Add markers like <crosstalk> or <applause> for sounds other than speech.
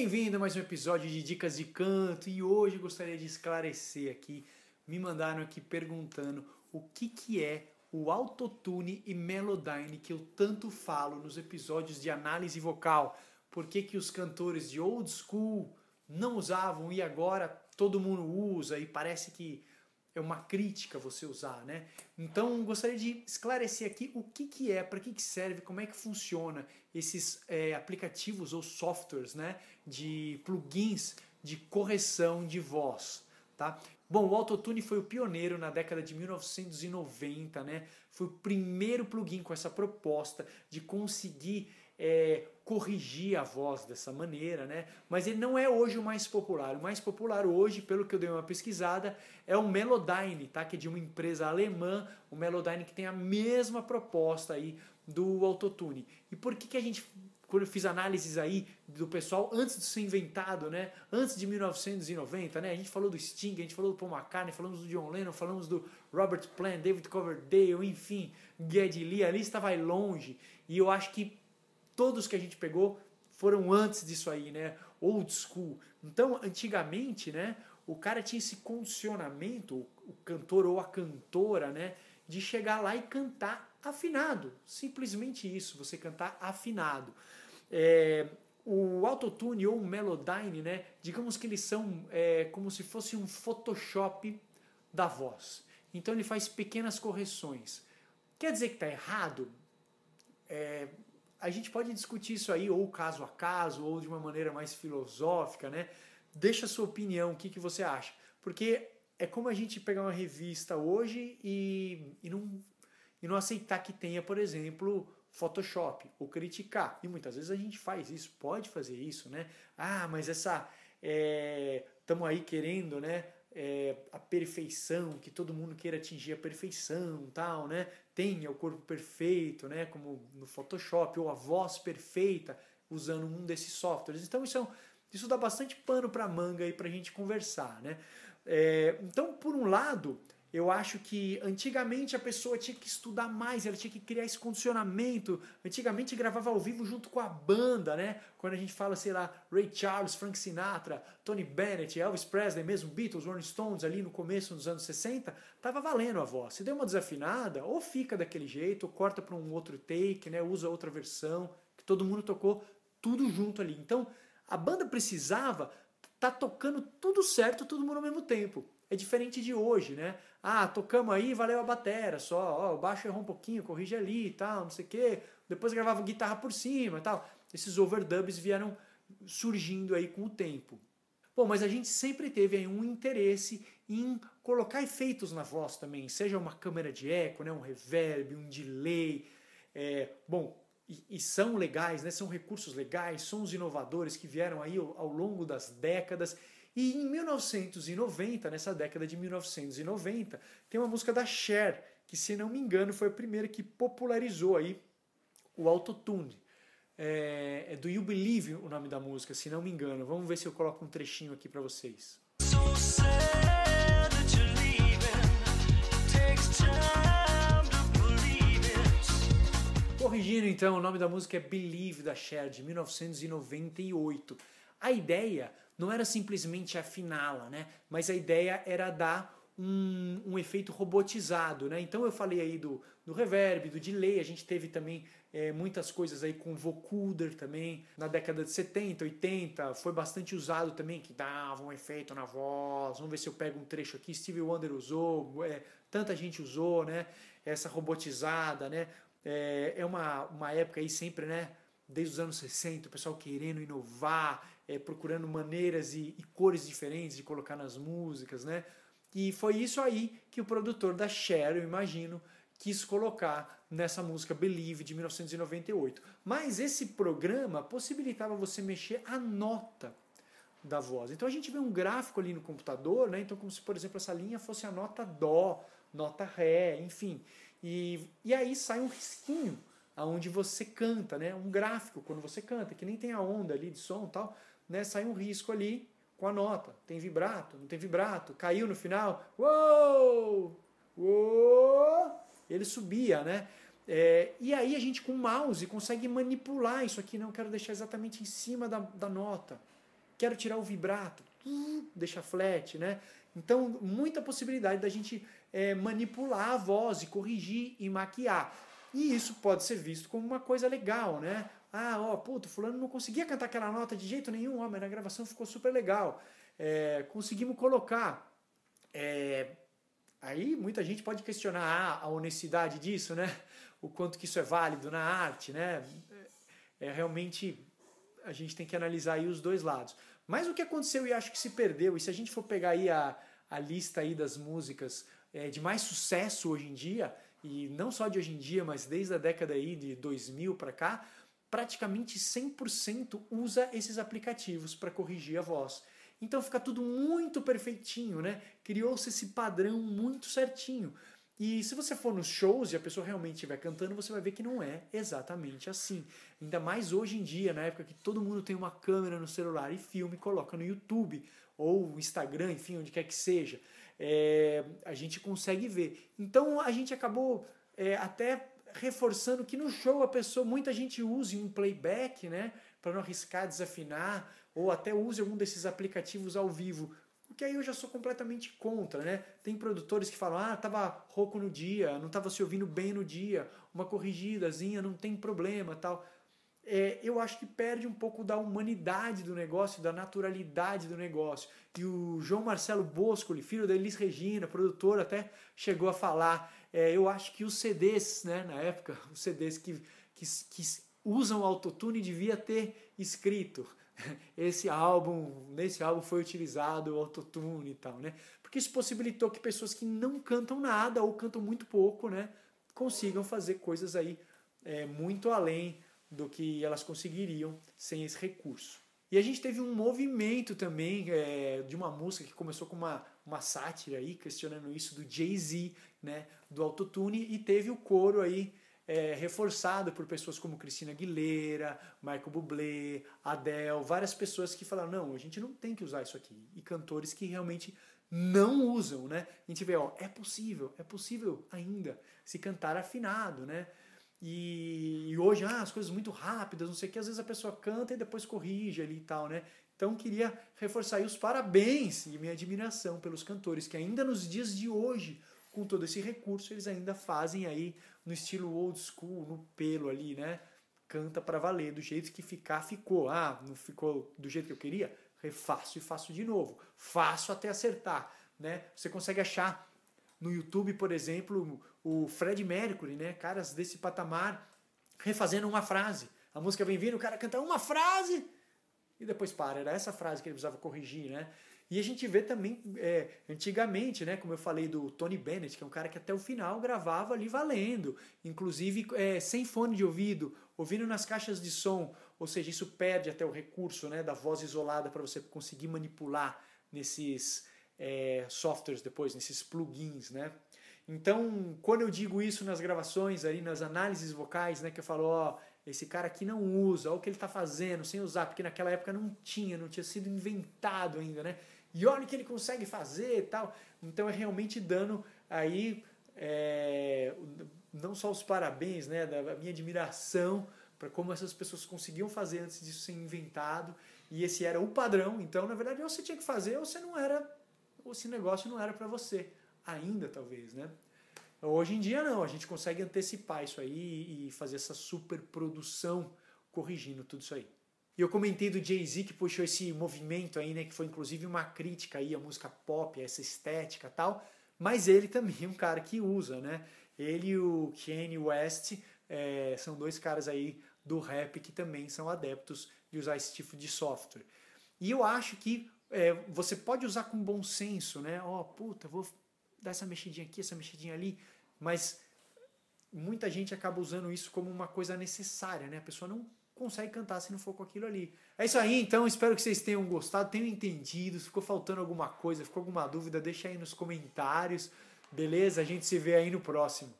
Bem-vindo a mais um episódio de Dicas de Canto e hoje eu gostaria de esclarecer aqui, me mandaram aqui perguntando o que, que é o autotune e melodyne que eu tanto falo nos episódios de análise vocal. Por que, que os cantores de old school não usavam e agora todo mundo usa e parece que é uma crítica você usar, né? Então gostaria de esclarecer aqui o que, que é, para que, que serve, como é que funciona esses é, aplicativos ou softwares, né? De plugins de correção de voz, tá? Bom, o Autotune foi o pioneiro na década de 1990, né? Foi o primeiro plugin com essa proposta de conseguir é, corrigir a voz dessa maneira, né? Mas ele não é hoje o mais popular. O mais popular hoje, pelo que eu dei uma pesquisada, é o Melodyne, tá? Que é de uma empresa alemã, o Melodyne que tem a mesma proposta aí do autotune. E por que que a gente quando eu fiz análises aí do pessoal antes de ser inventado, né? Antes de 1990, né? A gente falou do Sting, a gente falou do Paul McCartney, falamos do John Lennon, falamos do Robert Plant, David Coverdale, enfim, Geddy Lee, a lista vai longe. E eu acho que todos que a gente pegou foram antes disso aí, né? Old school. Então, antigamente, né? O cara tinha esse condicionamento, o cantor ou a cantora, né? De chegar lá e cantar afinado. Simplesmente isso, você cantar afinado. É, o autotune ou o melodyne, né? Digamos que eles são é, como se fosse um Photoshop da voz. Então ele faz pequenas correções. Quer dizer que está errado? É, a gente pode discutir isso aí ou caso a caso ou de uma maneira mais filosófica, né? Deixa a sua opinião, o que, que você acha. Porque é como a gente pegar uma revista hoje e, e, não, e não aceitar que tenha, por exemplo, Photoshop ou criticar. E muitas vezes a gente faz isso, pode fazer isso, né? Ah, mas essa. Estamos é, aí querendo, né? É, a perfeição, que todo mundo queira atingir a perfeição, tal, né? Tenha o corpo perfeito, né? Como no Photoshop, ou a voz perfeita, usando um desses softwares. Então isso, é um, isso dá bastante pano para manga aí para a gente conversar, né? É, então, por um lado, eu acho que antigamente a pessoa tinha que estudar mais, ela tinha que criar esse condicionamento. Antigamente gravava ao vivo junto com a banda, né? Quando a gente fala, sei lá, Ray Charles, Frank Sinatra, Tony Bennett, Elvis Presley, mesmo Beatles, Rolling Stones ali no começo dos anos 60, tava valendo a voz. Se deu uma desafinada, ou fica daquele jeito, ou corta para um outro take, né? Usa outra versão, que todo mundo tocou tudo junto ali. Então, a banda precisava tá tocando tudo certo, todo mundo ao mesmo tempo. É diferente de hoje, né? Ah, tocamos aí, valeu a batera só, ó, o baixo errou um pouquinho, corrige ali e tal, não sei o quê. Depois gravava guitarra por cima e tal. Esses overdubs vieram surgindo aí com o tempo. Bom, mas a gente sempre teve aí um interesse em colocar efeitos na voz também, seja uma câmera de eco, né, um reverb, um delay. É, bom, e, e, são legais, né, são recursos legais, sons inovadores que vieram aí ao, ao longo das décadas e em 1990, nessa década de 1990, tem uma música da Cher, que se não me engano foi a primeira que popularizou aí o autotune. É, é do You Believe o nome da música, se não me engano. Vamos ver se eu coloco um trechinho aqui para vocês. So Corrigindo então, o nome da música é Believe da Cher, de 1998. A ideia não era simplesmente afiná-la, né? mas a ideia era dar um, um, efeito robotizado. Né? Então eu falei aí do, do reverb, do delay, a gente teve também é, muitas coisas aí com vocoder também. Na década de 70, 80 foi bastante usado também, que dava um efeito na voz. Vamos ver se eu pego um trecho aqui. Stevie Wonder usou, é, tanta gente usou, né? Essa robotizada, né? É, é uma, uma época aí sempre, né? Desde os anos 60, o pessoal querendo inovar, é, procurando maneiras e, e, cores diferentes de colocar nas músicas, né? E foi isso aí que o produtor da Cher, eu imagino, quis colocar nessa música Believe de 1998. Mas esse programa possibilitava você mexer a nota da voz. Então a gente vê um gráfico ali no computador, né? Então como se, por exemplo, essa linha fosse a nota dó, nota ré, enfim. E, e aí sai um risquinho aonde você canta, né? Um gráfico quando você canta, que nem tem a onda ali de som e tal, né? Sai um risco ali com a nota. Tem vibrato, não tem vibrato, caiu no final, uou! Uou! Ele subia, né? É, e aí a gente com o mouse consegue manipular isso aqui, não quero deixar exatamente em cima da, da nota. quero tirar o vibrato, deixa flat, né? Então, muita possibilidade da gente é, manipular a voz e corrigir e maquiar. E isso pode ser visto como uma coisa legal, né? Ah, ó, puto, fulano não conseguia cantar aquela nota de jeito nenhum, ó, mas na gravação ficou super legal. É, conseguimos colocar. É, aí muita gente pode questionar ah, a honestidade disso, né? O quanto que isso é válido na arte, né? É, é realmente a gente tem que analisar aí os dois lados. Mas o que aconteceu e acho que se perdeu, e se a gente for pegar aí a, a lista aí das músicas é, de mais sucesso hoje em dia, e não só de hoje em dia, mas desde a década aí de 2000 para cá, praticamente 100% usa esses aplicativos para corrigir a voz. Então fica tudo muito perfeitinho, né? Criou-se esse padrão muito certinho. E se você for nos shows e a pessoa realmente estiver cantando, você vai ver que não é exatamente assim. Ainda mais hoje em dia, na época que todo mundo tem uma câmera no celular e filme, coloca no YouTube ou Instagram, enfim, onde quer que seja. É, a gente consegue ver. Então a gente acabou é, até reforçando que no show a pessoa, muita gente use um playback, né, para não arriscar desafinar, ou até use algum desses aplicativos ao vivo porque aí eu já sou completamente contra, né? Tem produtores que falam, ah, tava rouco no dia, não tava se ouvindo bem no dia, uma corrigidazinha, não tem problema tal. É, eu acho que perde um pouco da humanidade do negócio, da naturalidade do negócio. E o João Marcelo Boscoli, filho da Elis Regina, produtor, até chegou a falar. É, eu acho que os CDs, né, na época, <laughs> os CDs que, que, que usam autotune devia ter escrito <laughs> esse álbum, nesse álbum foi utilizado o autotune e tal, né? Porque isso possibilitou que pessoas que não cantam nada ou cantam muito pouco, né, consigam fazer coisas aí é, muito além do que elas conseguiriam sem esse recurso. E a gente teve um movimento também é, de uma música que começou com uma, uma sátira aí, questionando isso do Jay-Z, né, do autotune, e teve o coro aí é, reforçado por pessoas como Cristina Aguilera, Michael Bublé, Adele, várias pessoas que falaram, não, a gente não tem que usar isso aqui. E cantores que realmente não usam, né? A gente vê, ó, é possível, é possível ainda se cantar afinado, né? E, e hoje, ah, as coisas muito rápidas, não sei o que, às vezes a pessoa canta e depois corrige ali e tal, né? Então queria reforçar aí os parabéns e minha admiração pelos cantores que ainda nos dias de hoje com todo esse recurso, eles ainda fazem aí no estilo old school, no pelo ali, né? Canta para valer, do jeito que ficar, ficou. Ah, não ficou do jeito que eu queria? Refaço e faço de novo. Faço até acertar, né? Você consegue achar no YouTube, por exemplo, o Fred Mercury, né? Caras desse patamar refazendo uma frase. A música vem vindo, o cara canta uma frase e depois para. Era essa frase que ele precisava corrigir, né? E a gente vê também, é, antigamente, né, como eu falei do Tony Bennett, que é um cara que até o final gravava ali valendo, inclusive é, sem fone de ouvido, ouvindo nas caixas de som, ou seja, isso perde até o recurso né, da voz isolada para você conseguir manipular nesses é, softwares depois, nesses plugins, né? Então, quando eu digo isso nas gravações, ali nas análises vocais, né, que eu falo, ó, esse cara aqui não usa, olha o que ele está fazendo sem usar, porque naquela época não tinha, não tinha sido inventado ainda, né? e olha o que ele consegue fazer e tal. Então é realmente dando aí é, não só os parabéns, né, da minha admiração para como essas pessoas conseguiam fazer antes disso ser inventado e esse era o padrão. Então, na verdade, ou você tinha que fazer ou você não era, esse negócio não era para você ainda, talvez, né? Hoje em dia não, a gente consegue antecipar isso aí e fazer essa super produção corrigindo tudo isso aí. E eu comentei do Jay-Z que puxou esse movimento aí, né? Que foi inclusive uma crítica aí à música pop, a essa estética tal. Mas ele também é um cara que usa, né? Ele e o Kanye West é, são dois caras aí do rap que também são adeptos de usar esse tipo de software. E eu acho que é, você pode usar com bom senso, né? Ó, oh, puta, vou dar essa mexidinha aqui, essa mexidinha ali, mas muita gente acaba usando isso como uma coisa necessária, né? A pessoa não consegue cantar se não for com aquilo ali. É isso aí, então. Espero que vocês tenham gostado, tenham entendido. Se ficou faltando alguma coisa, ficou alguma dúvida, deixa aí nos comentários. Beleza? A gente se vê aí no próximo.